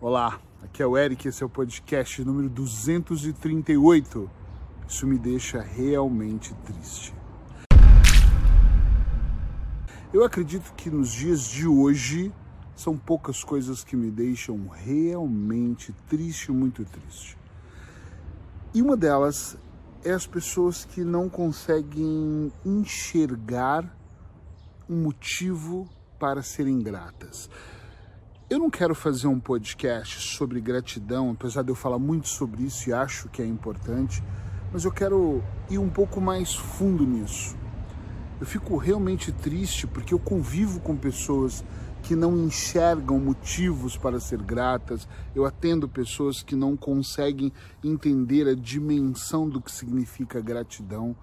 Olá, aqui é o Eric, esse é o podcast número 238. Isso me deixa realmente triste. Eu acredito que nos dias de hoje são poucas coisas que me deixam realmente triste, muito triste. E uma delas é as pessoas que não conseguem enxergar um motivo para serem gratas. Eu não quero fazer um podcast sobre gratidão, apesar de eu falar muito sobre isso e acho que é importante, mas eu quero ir um pouco mais fundo nisso. Eu fico realmente triste porque eu convivo com pessoas que não enxergam motivos para ser gratas, eu atendo pessoas que não conseguem entender a dimensão do que significa gratidão.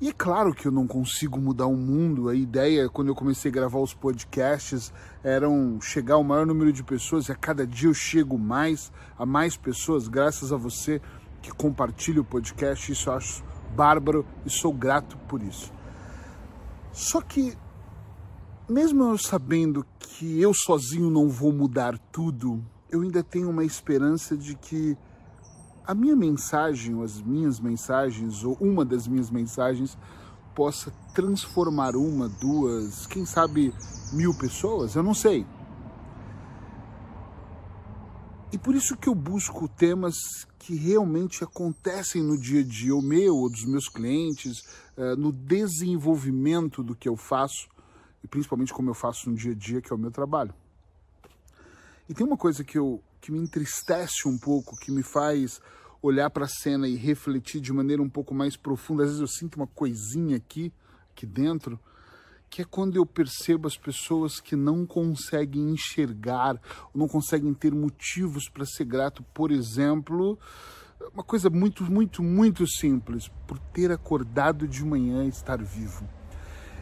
E é claro que eu não consigo mudar o mundo. A ideia, quando eu comecei a gravar os podcasts, era chegar ao maior número de pessoas e a cada dia eu chego mais a mais pessoas, graças a você que compartilha o podcast. Isso eu acho bárbaro e sou grato por isso. Só que, mesmo eu sabendo que eu sozinho não vou mudar tudo, eu ainda tenho uma esperança de que a minha mensagem, ou as minhas mensagens, ou uma das minhas mensagens, possa transformar uma, duas, quem sabe mil pessoas, eu não sei. E por isso que eu busco temas que realmente acontecem no dia a dia, o meu ou dos meus clientes, eh, no desenvolvimento do que eu faço, e principalmente como eu faço no dia a dia, que é o meu trabalho. E tem uma coisa que, eu, que me entristece um pouco, que me faz olhar para a cena e refletir de maneira um pouco mais profunda. Às vezes eu sinto uma coisinha aqui, aqui dentro, que é quando eu percebo as pessoas que não conseguem enxergar, não conseguem ter motivos para ser grato, por exemplo, uma coisa muito, muito, muito simples, por ter acordado de manhã e estar vivo.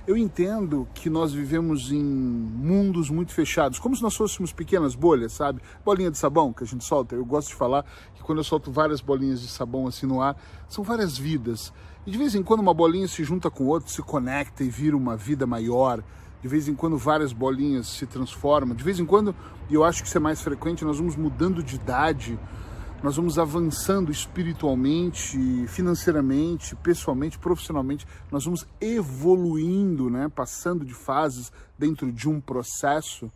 Eu entendo que nós vivemos em mundos muito fechados, como se nós fôssemos pequenas bolhas, sabe? Bolinha de sabão que a gente solta. Eu gosto de falar que quando eu solto várias bolinhas de sabão assim no ar, são várias vidas. E de vez em quando uma bolinha se junta com outra, se conecta e vira uma vida maior. De vez em quando várias bolinhas se transformam. De vez em quando, e eu acho que isso é mais frequente, nós vamos mudando de idade nós vamos avançando espiritualmente, financeiramente, pessoalmente, profissionalmente, nós vamos evoluindo, né? passando de fases dentro de um processo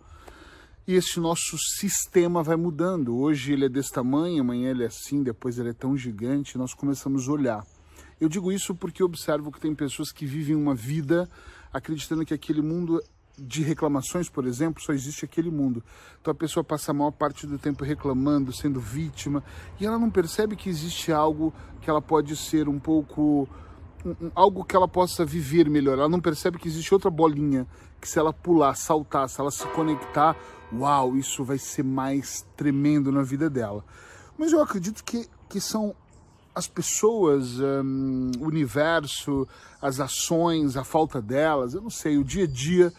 e esse nosso sistema vai mudando. Hoje ele é desse tamanho, amanhã ele é assim, depois ele é tão gigante, nós começamos a olhar. Eu digo isso porque observo que tem pessoas que vivem uma vida acreditando que aquele mundo de reclamações, por exemplo, só existe aquele mundo. Então a pessoa passa a maior parte do tempo reclamando, sendo vítima, e ela não percebe que existe algo que ela pode ser um pouco. Um, algo que ela possa viver melhor. Ela não percebe que existe outra bolinha que, se ela pular, saltar, se ela se conectar, uau, isso vai ser mais tremendo na vida dela. Mas eu acredito que, que são as pessoas, um, o universo, as ações, a falta delas, eu não sei, o dia a dia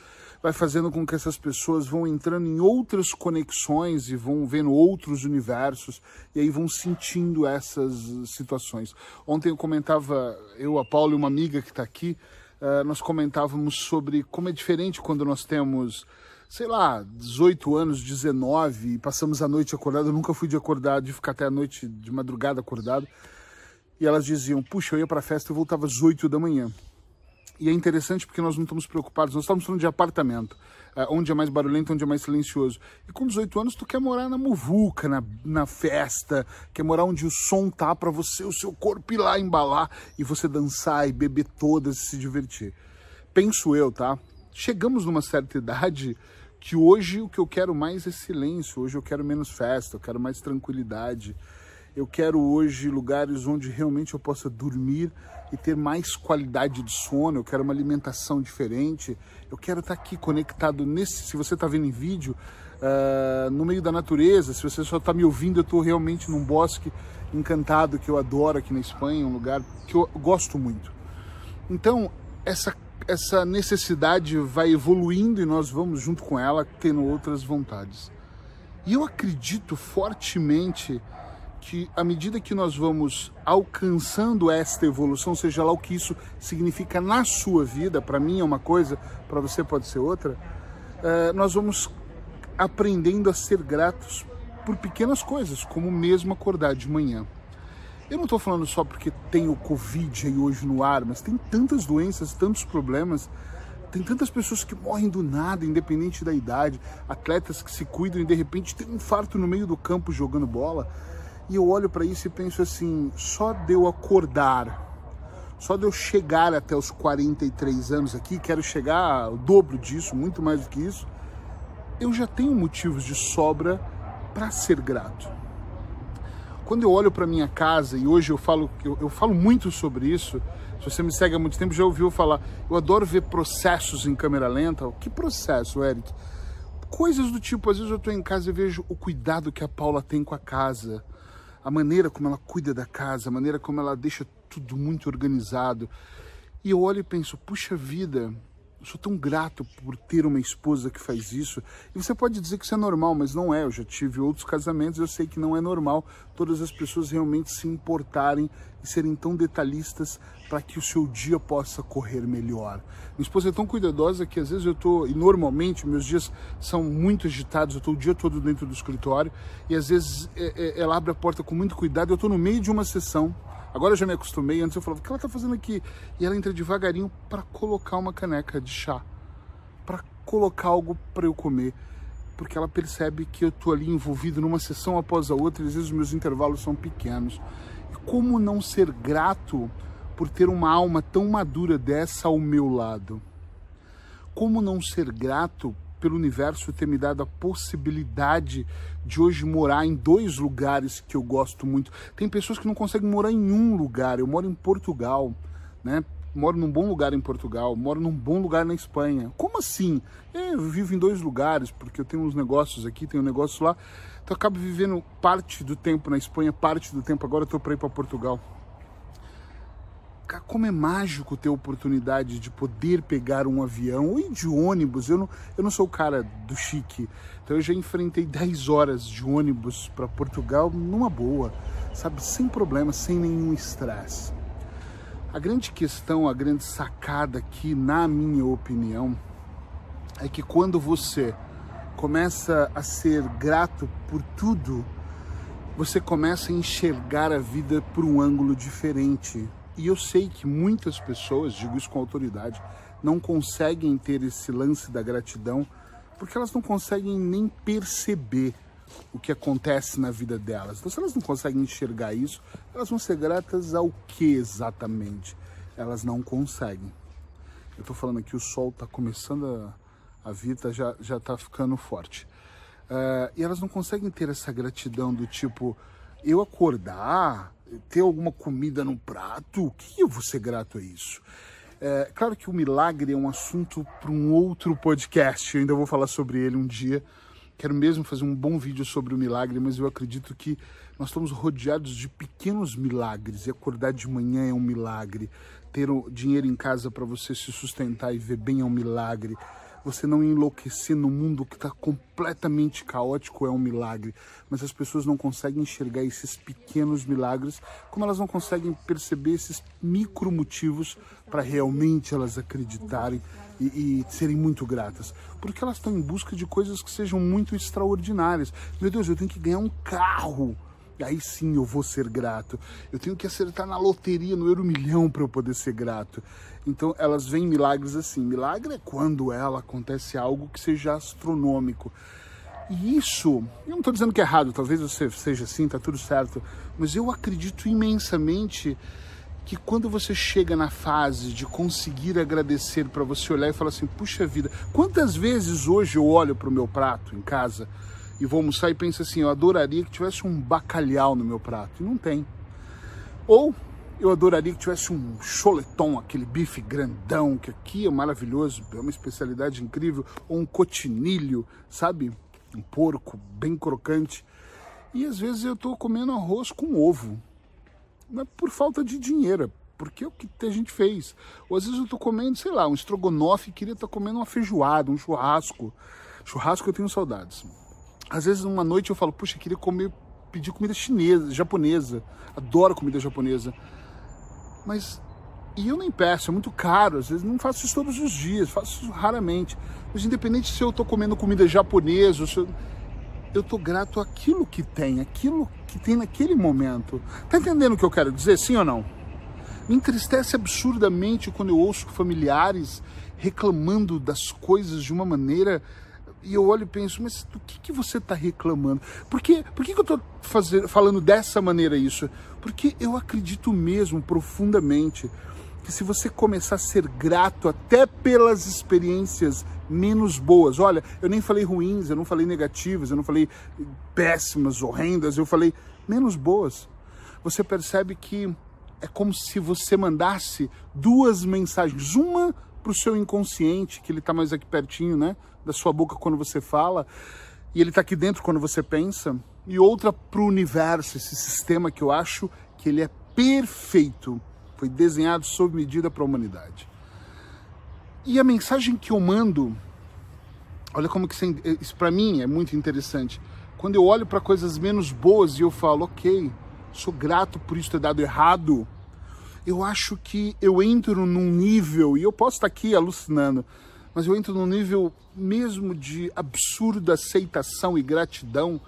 vai fazendo com que essas pessoas vão entrando em outras conexões e vão vendo outros universos e aí vão sentindo essas situações. Ontem eu comentava, eu, a Paula e uma amiga que está aqui, uh, nós comentávamos sobre como é diferente quando nós temos sei lá, 18 anos, 19, e passamos a noite acordado. Eu nunca fui de acordar, de ficar até a noite, de madrugada acordado. E elas diziam: Puxa, eu ia para festa e voltava às 8 da manhã. E é interessante porque nós não estamos preocupados, nós estamos falando de apartamento, é, onde é mais barulhento, onde é mais silencioso. E com 18 anos tu quer morar na muvuca, na, na festa, quer morar onde o som tá para você, o seu corpo ir lá embalar e você dançar e beber todas e se divertir. Penso eu, tá? Chegamos numa certa idade que hoje o que eu quero mais é silêncio, hoje eu quero menos festa, eu quero mais tranquilidade. Eu quero hoje lugares onde realmente eu possa dormir e ter mais qualidade de sono. Eu quero uma alimentação diferente. Eu quero estar aqui conectado nesse. Se você está vendo em vídeo, uh, no meio da natureza. Se você só está me ouvindo, eu estou realmente num bosque encantado que eu adoro aqui na Espanha, um lugar que eu gosto muito. Então, essa essa necessidade vai evoluindo e nós vamos junto com ela tendo outras vontades. E eu acredito fortemente que à medida que nós vamos alcançando esta evolução, seja lá o que isso significa na sua vida, para mim é uma coisa, para você pode ser outra, uh, nós vamos aprendendo a ser gratos por pequenas coisas, como mesmo acordar de manhã. Eu não estou falando só porque tem o Covid aí hoje no ar, mas tem tantas doenças, tantos problemas, tem tantas pessoas que morrem do nada, independente da idade, atletas que se cuidam e de repente tem um infarto no meio do campo jogando bola. E eu olho para isso e penso assim: só de eu acordar, só de eu chegar até os 43 anos aqui, quero chegar ao dobro disso, muito mais do que isso, eu já tenho motivos de sobra para ser grato. Quando eu olho para minha casa e hoje eu falo, eu, eu, falo muito sobre isso. Se você me segue há muito tempo já ouviu falar. Eu adoro ver processos em câmera lenta. Que processo, Eric? Coisas do tipo, às vezes eu estou em casa e vejo o cuidado que a Paula tem com a casa, a maneira como ela cuida da casa, a maneira como ela deixa tudo muito organizado. E eu olho e penso, puxa vida, eu sou tão grato por ter uma esposa que faz isso. E você pode dizer que isso é normal, mas não é. Eu já tive outros casamentos, eu sei que não é normal todas as pessoas realmente se importarem e serem tão detalhistas para que o seu dia possa correr melhor. Minha esposa é tão cuidadosa que às vezes eu estou, e normalmente meus dias são muito agitados, eu estou o dia todo dentro do escritório, e às vezes é, é, ela abre a porta com muito cuidado, eu estou no meio de uma sessão Agora eu já me acostumei, antes eu falava, o que ela tá fazendo aqui? E ela entra devagarinho para colocar uma caneca de chá, para colocar algo para eu comer, porque ela percebe que eu tô ali envolvido numa sessão após a outra, e às vezes os meus intervalos são pequenos. E como não ser grato por ter uma alma tão madura dessa ao meu lado? Como não ser grato pelo universo ter me dado a possibilidade de hoje morar em dois lugares que eu gosto muito. Tem pessoas que não conseguem morar em um lugar. Eu moro em Portugal, né? Moro num bom lugar em Portugal, moro num bom lugar na Espanha. Como assim? É, eu vivo em dois lugares, porque eu tenho uns negócios aqui, tenho um negócio lá. Então eu acabo vivendo parte do tempo na Espanha, parte do tempo agora eu tô para ir para Portugal como é mágico ter a oportunidade de poder pegar um avião ou ir de ônibus. Eu não, eu não sou o cara do chique, então eu já enfrentei 10 horas de ônibus para Portugal numa boa, sabe, sem problema, sem nenhum estresse. A grande questão, a grande sacada aqui, na minha opinião, é que quando você começa a ser grato por tudo, você começa a enxergar a vida por um ângulo diferente. E eu sei que muitas pessoas, digo isso com autoridade, não conseguem ter esse lance da gratidão porque elas não conseguem nem perceber o que acontece na vida delas. Então, se elas não conseguem enxergar isso, elas vão ser gratas ao que exatamente? Elas não conseguem. Eu estou falando aqui, o sol está começando a, a vir, tá, já já está ficando forte. Uh, e elas não conseguem ter essa gratidão do tipo, eu acordar, ter alguma comida no prato, o que eu vou ser grato a isso? É, claro que o milagre é um assunto para um outro podcast, eu ainda vou falar sobre ele um dia. Quero mesmo fazer um bom vídeo sobre o milagre, mas eu acredito que nós estamos rodeados de pequenos milagres e acordar de manhã é um milagre, ter dinheiro em casa para você se sustentar e ver bem é um milagre você não enlouquecer no mundo que está completamente caótico é um milagre. Mas as pessoas não conseguem enxergar esses pequenos milagres, como elas não conseguem perceber esses micro motivos para realmente elas acreditarem e, e, serem muito gratas. Porque elas estão em busca de coisas que sejam muito extraordinárias. Meu Deus, eu tenho que ganhar um carro aí sim eu vou ser grato. Eu tenho que acertar na loteria, no euro milhão para eu poder ser grato. Então elas veem milagres assim. Milagre é quando ela acontece algo que seja astronômico. E isso, eu não estou dizendo que é errado, talvez você seja assim, tá tudo certo, mas eu acredito imensamente que quando você chega na fase de conseguir agradecer para você olhar e falar assim, puxa vida, quantas vezes hoje eu olho para o meu prato em casa e vou almoçar e penso assim, eu adoraria que tivesse um bacalhau no meu prato. E não tem. Ou eu adoraria que tivesse um choleton, aquele bife grandão, que aqui é maravilhoso, é uma especialidade incrível, ou um cotinilho, sabe? Um porco bem crocante. E às vezes eu estou comendo arroz com ovo. É por falta de dinheiro, porque é o que a gente fez. Ou às vezes eu estou comendo, sei lá, um estrogonofe queria estar tá comendo uma feijoada, um churrasco. Churrasco eu tenho saudades. Às vezes, numa noite eu falo, puxa, queria comer, pedir comida chinesa, japonesa. Adoro comida japonesa. Mas, e eu nem peço, é muito caro. Às vezes não faço isso todos os dias, faço isso raramente. Mas independente se eu estou comendo comida japonesa, se eu, eu tô grato àquilo que tem, aquilo que tem naquele momento. Tá entendendo o que eu quero dizer, sim ou não? Me entristece absurdamente quando eu ouço familiares reclamando das coisas de uma maneira e eu olho e penso, mas do que, que você está reclamando? Por, que, por que, que eu estou falando dessa maneira isso? Porque eu acredito mesmo profundamente que se você começar a ser grato até pelas experiências menos boas, olha, eu nem falei ruins, eu não falei negativas, eu não falei péssimas, horrendas, eu falei menos boas. Você percebe que é como se você mandasse duas mensagens, uma para o seu inconsciente, que ele está mais aqui pertinho, né, da sua boca quando você fala, e ele está aqui dentro quando você pensa, e outra para o universo, esse sistema que eu acho que ele é perfeito foi desenhado sob medida para a humanidade. E a mensagem que eu mando, olha como que isso para mim é muito interessante. Quando eu olho para coisas menos boas e eu falo, ok, sou grato por isso ter dado errado, eu acho que eu entro num nível, e eu posso estar aqui alucinando, mas eu entro num nível mesmo de absurda aceitação e gratidão,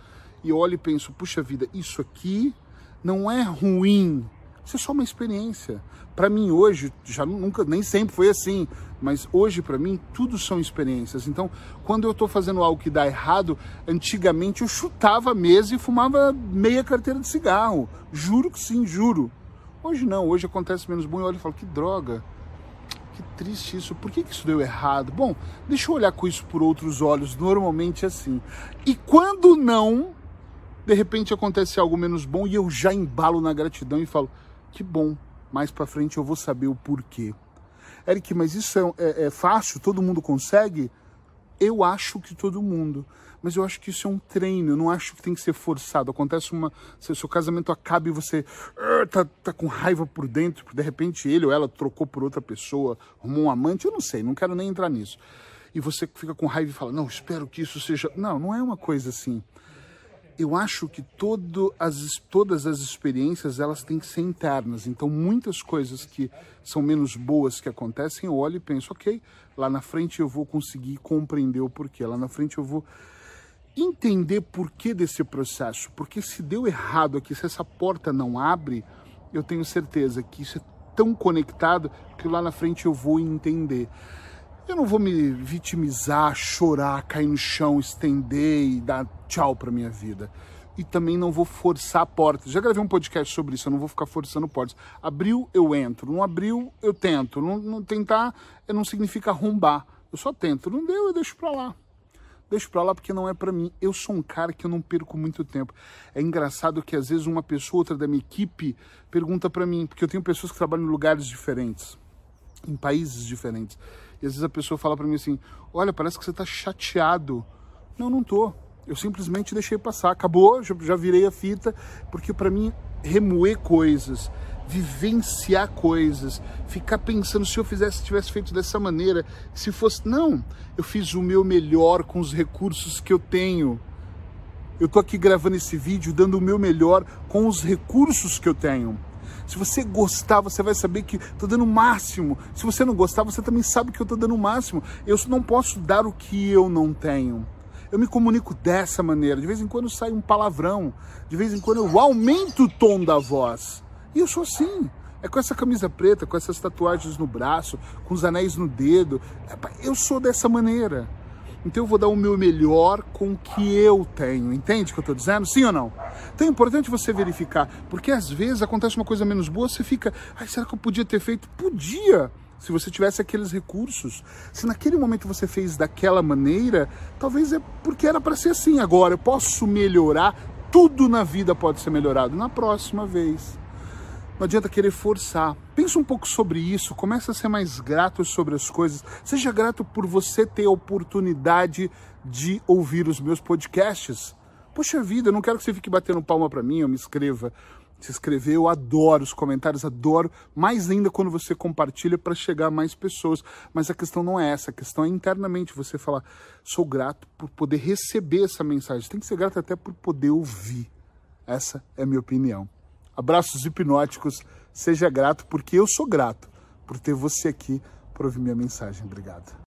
e olho e penso, puxa vida, isso aqui não é ruim, isso é só uma experiência. Para mim hoje, já nunca, nem sempre foi assim, mas hoje para mim tudo são experiências. Então, quando eu estou fazendo algo que dá errado, antigamente eu chutava a mesa e fumava meia carteira de cigarro. Juro que sim, juro. Hoje não, hoje acontece menos bom e olho e falo, que droga, que triste isso, por que, que isso deu errado? Bom, deixa eu olhar com isso por outros olhos, normalmente é assim. E quando não, de repente acontece algo menos bom e eu já embalo na gratidão e falo, que bom, mais para frente eu vou saber o porquê. Eric, mas isso é, é, é fácil? Todo mundo consegue? Eu acho que todo mundo. Mas eu acho que isso é um treino, eu não acho que tem que ser forçado. Acontece uma. Se o seu casamento acaba e você uh, tá, tá com raiva por dentro, porque de repente ele ou ela trocou por outra pessoa, arrumou um amante, eu não sei, não quero nem entrar nisso. E você fica com raiva e fala, não, espero que isso seja. Não, não é uma coisa assim eu acho que todo as, todas as experiências elas têm que ser internas. Então, muitas coisas que são menos boas que acontecem, eu olho e penso, ok, lá na frente eu vou conseguir compreender o porquê. Lá na frente eu vou entender porquê desse processo. Porque se deu errado aqui, se essa porta não abre, eu tenho certeza que isso é tão conectado que lá na frente eu vou entender. Eu não vou me vitimizar, chorar, cair no chão, estender e dar tchau para minha vida. E também não vou forçar portas. Já gravei um podcast sobre isso, eu não vou ficar forçando portas. Abriu, eu entro. Não abriu, eu tento. Não, não tentar não significa arrombar. Eu só tento. Não deu, eu deixo para lá. Deixo para lá porque não é para mim. Eu sou um cara que eu não perco muito tempo. É engraçado que às vezes uma pessoa, outra da minha equipe, pergunta para mim, porque eu tenho pessoas que trabalham em lugares diferentes, em países diferentes. E às vezes a pessoa fala para mim assim: Olha, parece que você está chateado. Não, não tô. Eu simplesmente deixei passar. Acabou, já, virei a fita, porque para mim remoer coisas, vivenciar coisas, ficar pensando se eu fizesse, tivesse feito dessa maneira, se fosse, não, eu fiz o meu melhor com os recursos que eu tenho. Eu tô aqui gravando esse vídeo dando o meu melhor com os recursos que eu tenho. Se você gostar, você vai saber que estou dando o máximo. Se você não gostar, você também sabe que eu estou dando o máximo. Eu não posso dar o que eu não tenho. Eu me comunico dessa maneira. De vez em quando sai um palavrão. De vez em quando eu aumento o tom da voz. E eu sou assim. É com essa camisa preta, com essas tatuagens no braço, com os anéis no dedo. Eu sou dessa maneira. Então eu vou dar o meu melhor com o que eu tenho. Entende o que eu estou dizendo? Sim ou não? Então é importante você verificar, porque às vezes acontece uma coisa menos boa, você fica, ai, será que eu podia ter feito? Podia! Se você tivesse aqueles recursos, se naquele momento você fez daquela maneira, talvez é porque era para ser assim. Agora, eu posso melhorar, tudo na vida pode ser melhorado na próxima vez. Não adianta querer forçar. Pensa um pouco sobre isso, comece a ser mais grato sobre as coisas. Seja grato por você ter a oportunidade de ouvir os meus podcasts. Poxa vida, eu não quero que você fique batendo palma para mim, eu me escreva. Se inscrever, eu adoro os comentários, adoro, mais ainda quando você compartilha para chegar a mais pessoas. Mas a questão não é essa, a questão é internamente você falar: sou grato por poder receber essa mensagem. Tem que ser grato até por poder ouvir. Essa é a minha opinião. Abraços hipnóticos. Seja grato, porque eu sou grato por ter você aqui para ouvir minha mensagem. Obrigado.